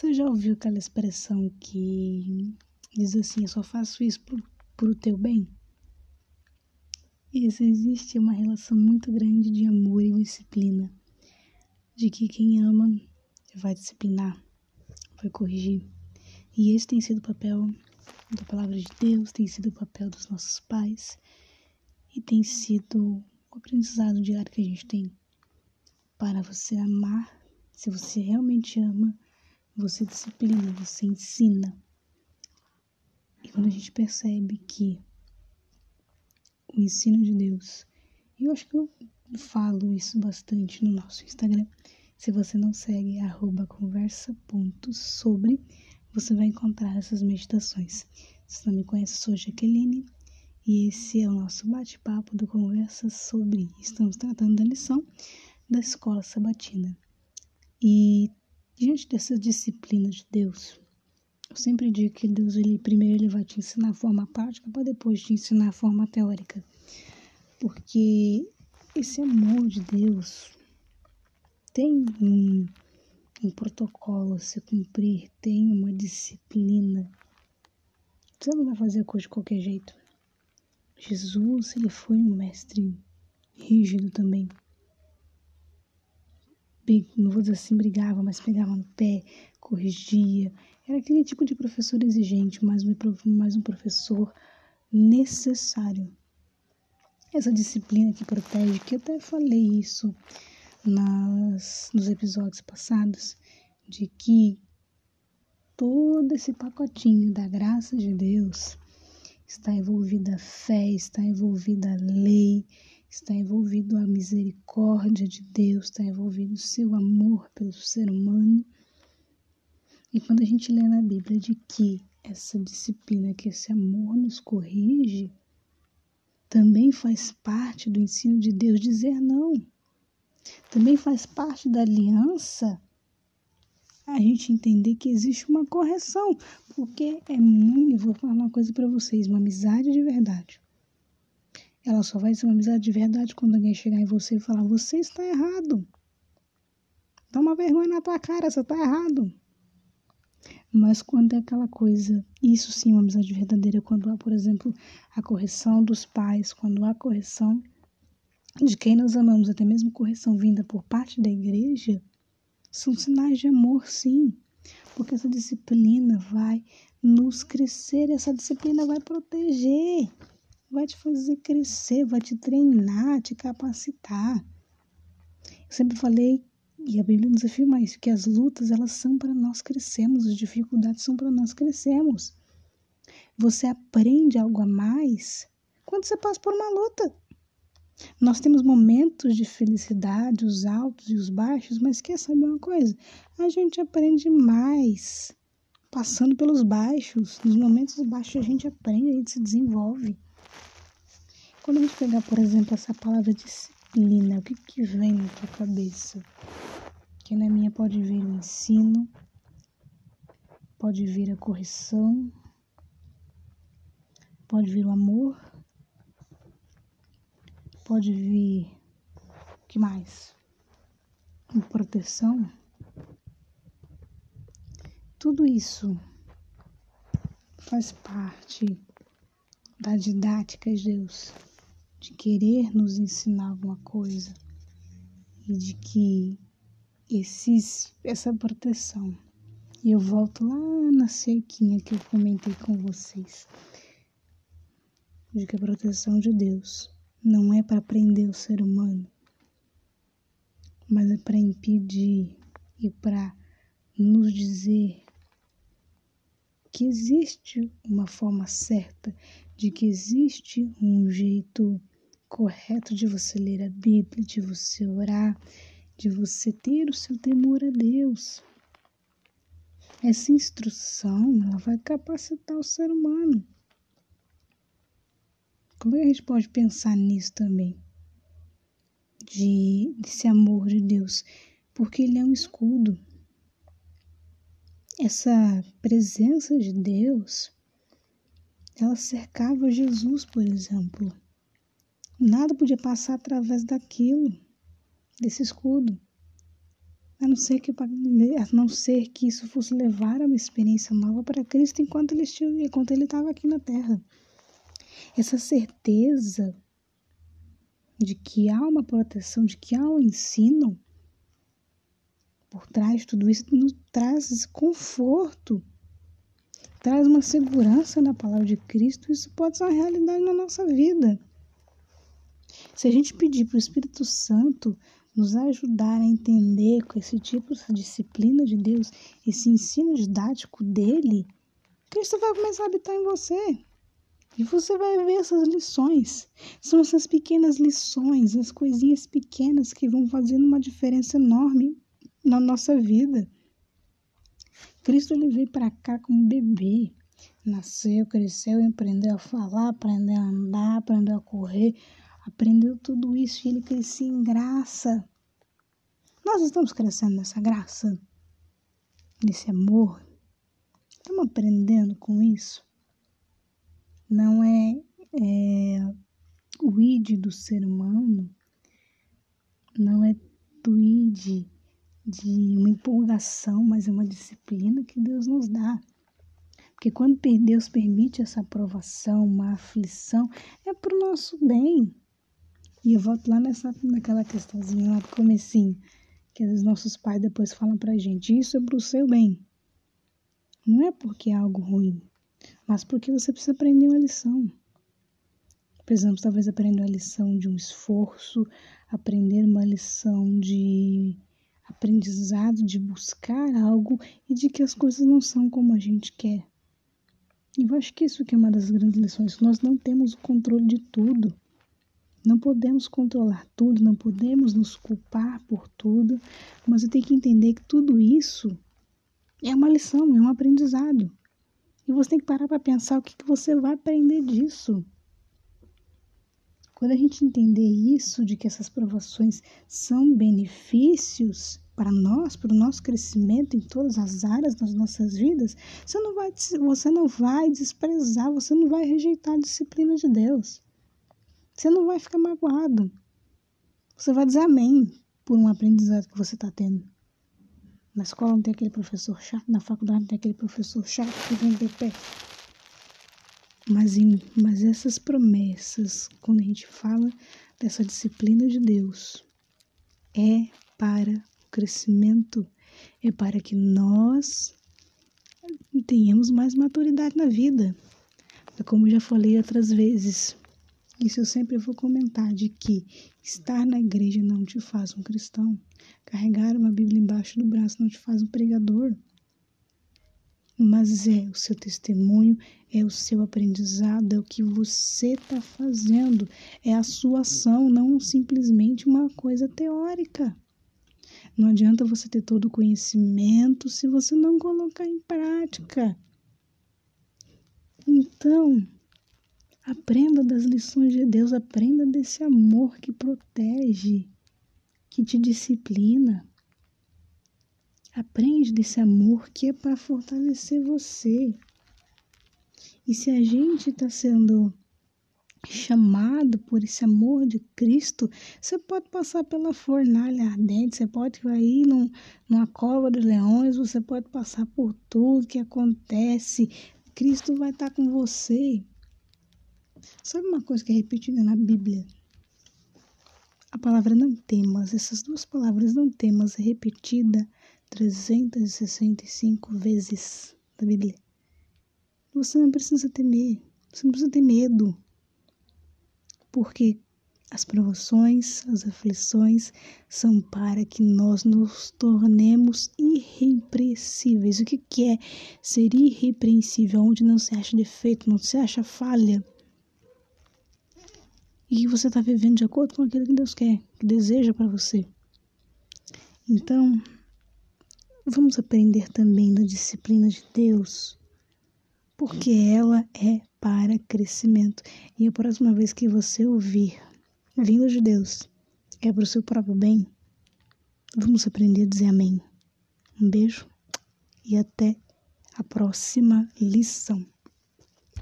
Você já ouviu aquela expressão que diz assim: Eu só faço isso por, o teu bem? Isso existe uma relação muito grande de amor e disciplina. De que quem ama vai disciplinar, vai corrigir. E esse tem sido o papel da palavra de Deus, tem sido o papel dos nossos pais e tem sido o aprendizado diário que a gente tem para você amar. Se você realmente ama, você disciplina, você ensina. E quando a gente percebe que o ensino de Deus, eu acho que eu falo isso bastante no nosso Instagram. Se você não segue conversa.sobre, você vai encontrar essas meditações. Se não me conhece, sou Jaqueline e esse é o nosso bate-papo do Conversa sobre. Estamos tratando da lição da escola sabatina. E diante dessa disciplina de Deus, eu sempre digo que Deus, ele primeiro ele vai te ensinar a forma prática para depois te ensinar a forma teórica. Porque esse amor de Deus tem um, um protocolo a se cumprir, tem uma disciplina. Você não vai fazer a coisa de qualquer jeito. Jesus, ele foi um mestre rígido também não vou dizer assim, brigava, mas pegava no pé, corrigia. Era aquele tipo de professor exigente, mas um, mais um professor necessário. Essa disciplina que protege, que eu até falei isso nas, nos episódios passados, de que todo esse pacotinho da graça de Deus está envolvida a fé, está envolvida a lei, está envolvido a misericórdia de Deus, está envolvido o seu amor pelo ser humano. E quando a gente lê na Bíblia de que essa disciplina, que esse amor nos corrige, também faz parte do ensino de Deus dizer não. Também faz parte da aliança a gente entender que existe uma correção, porque é muito, vou falar uma coisa para vocês, uma amizade de verdade ela só vai ser uma amizade de verdade quando alguém chegar em você e falar: Você está errado. Dá uma vergonha na tua cara, você está errado. Mas quando é aquela coisa, isso sim é uma amizade verdadeira, quando há, por exemplo, a correção dos pais, quando há correção de quem nós amamos, até mesmo correção vinda por parte da igreja, são sinais de amor, sim. Porque essa disciplina vai nos crescer, essa disciplina vai proteger vai te fazer crescer, vai te treinar, te capacitar. Eu sempre falei, e a Bíblia nos afirma isso, que as lutas elas são para nós crescermos, as dificuldades são para nós crescermos. Você aprende algo a mais quando você passa por uma luta. Nós temos momentos de felicidade, os altos e os baixos, mas quer saber uma coisa? A gente aprende mais passando pelos baixos. Nos momentos baixos a gente aprende, a gente se desenvolve. Quando a gente pegar, por exemplo, essa palavra disciplina, o que, que vem na tua cabeça? Que na minha pode vir o ensino, pode vir a correção, pode vir o amor, pode vir. O que mais? A proteção. Tudo isso faz parte da didática de Deus de querer nos ensinar alguma coisa e de que esses, essa proteção. E eu volto lá na cerquinha que eu comentei com vocês, de que a proteção de Deus não é para prender o ser humano, mas é para impedir e para nos dizer que existe uma forma certa, de que existe um jeito correto de você ler a Bíblia, de você orar, de você ter o seu temor a Deus. Essa instrução ela vai capacitar o ser humano. Como é que a gente pode pensar nisso também? De, desse amor de Deus, porque ele é um escudo. Essa presença de Deus, ela cercava Jesus, por exemplo. Nada podia passar através daquilo, desse escudo. a não ser que, a não ser que isso fosse levar a uma experiência nova para Cristo enquanto ele enquanto ele estava aqui na Terra. Essa certeza de que há uma proteção, de que há um ensino por trás de tudo isso, nos traz conforto, traz uma segurança na palavra de Cristo. Isso pode ser uma realidade na nossa vida. Se a gente pedir para o Espírito Santo nos ajudar a entender com esse tipo de disciplina de Deus, esse ensino didático dele, Cristo vai começar a habitar em você. E você vai ver essas lições. São essas pequenas lições, as coisinhas pequenas que vão fazendo uma diferença enorme na nossa vida. Cristo ele veio para cá como bebê. Nasceu, cresceu, aprendeu a falar, aprendeu a andar, aprendeu a correr, aprendeu tudo isso e ele crescia em graça. Nós estamos crescendo nessa graça, nesse amor. Estamos aprendendo com isso. Não é, é o id do ser humano, não é do id de uma empolgação, mas é uma disciplina que Deus nos dá. Porque quando Deus permite essa aprovação, uma aflição, é para o nosso bem. E eu volto lá nessa, naquela questãozinha lá do comecinho, que os nossos pais depois falam pra gente, isso é pro seu bem. Não é porque é algo ruim, mas porque você precisa aprender uma lição. Precisamos talvez aprender uma lição de um esforço, aprender uma lição de aprendizado, de buscar algo e de que as coisas não são como a gente quer. Eu acho que isso que é uma das grandes lições. Nós não temos o controle de tudo. Não podemos controlar tudo, não podemos nos culpar por tudo, mas eu tenho que entender que tudo isso é uma lição, é um aprendizado. E você tem que parar para pensar o que, que você vai aprender disso. Quando a gente entender isso, de que essas provações são benefícios para nós, para o nosso crescimento em todas as áreas das nossas vidas, você não vai, você não vai desprezar, você não vai rejeitar a disciplina de Deus. Você não vai ficar magoado. Você vai dizer amém por um aprendizado que você está tendo. Na escola não tem aquele professor chato, na faculdade não tem aquele professor chato que vem de pé. Mas, em, mas essas promessas, quando a gente fala dessa disciplina de Deus, é para o crescimento, é para que nós tenhamos mais maturidade na vida. Como já falei outras vezes, isso eu sempre vou comentar de que estar na igreja não te faz um cristão. Carregar uma Bíblia embaixo do braço não te faz um pregador. Mas é o seu testemunho, é o seu aprendizado, é o que você está fazendo, é a sua ação, não simplesmente uma coisa teórica. Não adianta você ter todo o conhecimento se você não colocar em prática. Então, Aprenda das lições de Deus, aprenda desse amor que protege, que te disciplina. Aprende desse amor que é para fortalecer você. E se a gente está sendo chamado por esse amor de Cristo, você pode passar pela fornalha ardente, você pode ir num, numa cova dos leões, você pode passar por tudo que acontece. Cristo vai estar tá com você. Sabe uma coisa que é repetida na Bíblia? A palavra não temas, essas duas palavras não temas é repetida 365 vezes na Bíblia. Você não precisa temer, você não precisa ter medo. Porque as provações, as aflições são para que nós nos tornemos irrepreensíveis. O que é ser irrepreensível? Onde não se acha defeito, não se acha falha e você está vivendo de acordo com aquilo que Deus quer, que deseja para você. Então, vamos aprender também da disciplina de Deus, porque ela é para crescimento. E a próxima vez que você ouvir vindo de Deus, é para o seu próprio bem, vamos aprender a dizer amém. Um beijo e até a próxima lição.